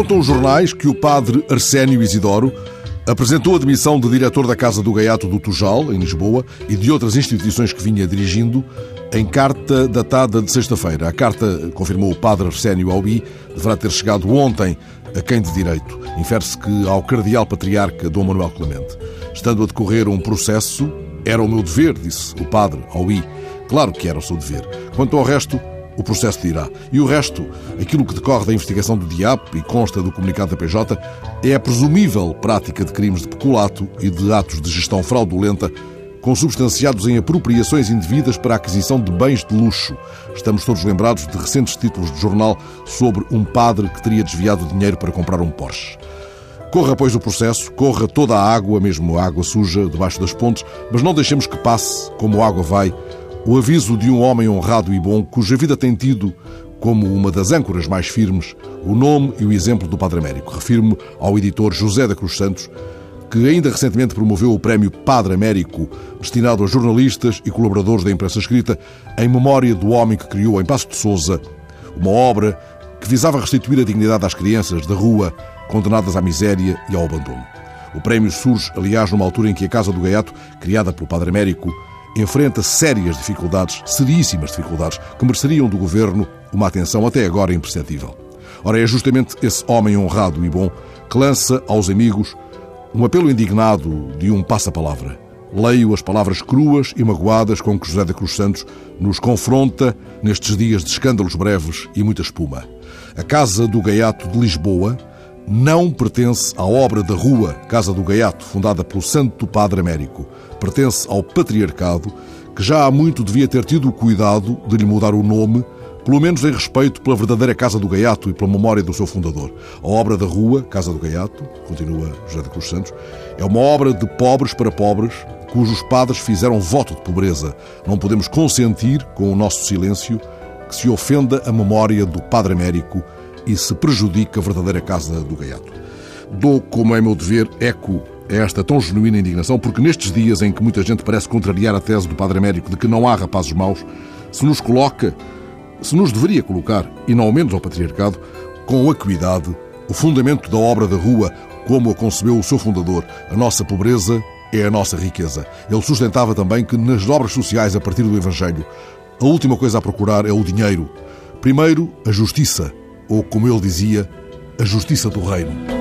Contam os jornais que o padre Arsénio Isidoro apresentou a demissão de diretor da Casa do Gaiato do Tujal, em Lisboa, e de outras instituições que vinha dirigindo, em carta datada de sexta-feira. A carta, confirmou o padre Arsénio Albi, deverá ter chegado ontem a quem de direito. Infere-se que ao cardeal patriarca Dom Manuel Clemente. Estando a decorrer um processo, era o meu dever, disse o padre Albi. Claro que era o seu dever. Quanto ao resto, o processo dirá. E o resto, aquilo que decorre da investigação do DIAP e consta do comunicado da PJ, é a presumível prática de crimes de peculato e de atos de gestão fraudulenta consubstanciados em apropriações indevidas para a aquisição de bens de luxo. Estamos todos lembrados de recentes títulos de jornal sobre um padre que teria desviado dinheiro para comprar um Porsche. Corra, pois, o processo, corra toda a água, mesmo a água suja, debaixo das pontes, mas não deixemos que passe, como a água vai, o aviso de um homem honrado e bom, cuja vida tem tido como uma das âncoras mais firmes o nome e o exemplo do Padre Américo. Refiro-me ao editor José da Cruz Santos, que ainda recentemente promoveu o prémio Padre Américo, destinado a jornalistas e colaboradores da imprensa escrita, em memória do homem que criou em Passo de Souza uma obra que visava restituir a dignidade às crianças da rua condenadas à miséria e ao abandono. O prémio surge, aliás, numa altura em que a Casa do Gaiato, criada pelo Padre Américo, enfrenta sérias dificuldades, seríssimas dificuldades, que mereceriam do governo uma atenção até agora imperceptível. Ora, é justamente esse homem honrado e bom que lança aos amigos um apelo indignado de um passa-palavra. Leio as palavras cruas e magoadas com que José da Cruz Santos nos confronta nestes dias de escândalos breves e muita espuma. A Casa do Gaiato de Lisboa não pertence à obra da Rua Casa do Gaiato, fundada pelo Santo Padre Américo. Pertence ao Patriarcado, que já há muito devia ter tido o cuidado de lhe mudar o nome, pelo menos em respeito pela verdadeira Casa do Gaiato e pela memória do seu fundador. A obra da Rua Casa do Gaiato, continua José de Cruz Santos, é uma obra de pobres para pobres, cujos padres fizeram voto de pobreza. Não podemos consentir, com o nosso silêncio, que se ofenda a memória do Padre Américo e se prejudica a verdadeira casa do gaiato. Dou, como é meu dever, eco a esta tão genuína indignação, porque nestes dias em que muita gente parece contrariar a tese do Padre Américo de que não há rapazes maus, se nos coloca, se nos deveria colocar, e não ao menos ao patriarcado, com acuidade, o fundamento da obra da rua, como a concebeu o seu fundador, a nossa pobreza é a nossa riqueza. Ele sustentava também que nas obras sociais a partir do Evangelho, a última coisa a procurar é o dinheiro. Primeiro, a justiça, ou como ele dizia, a justiça do reino.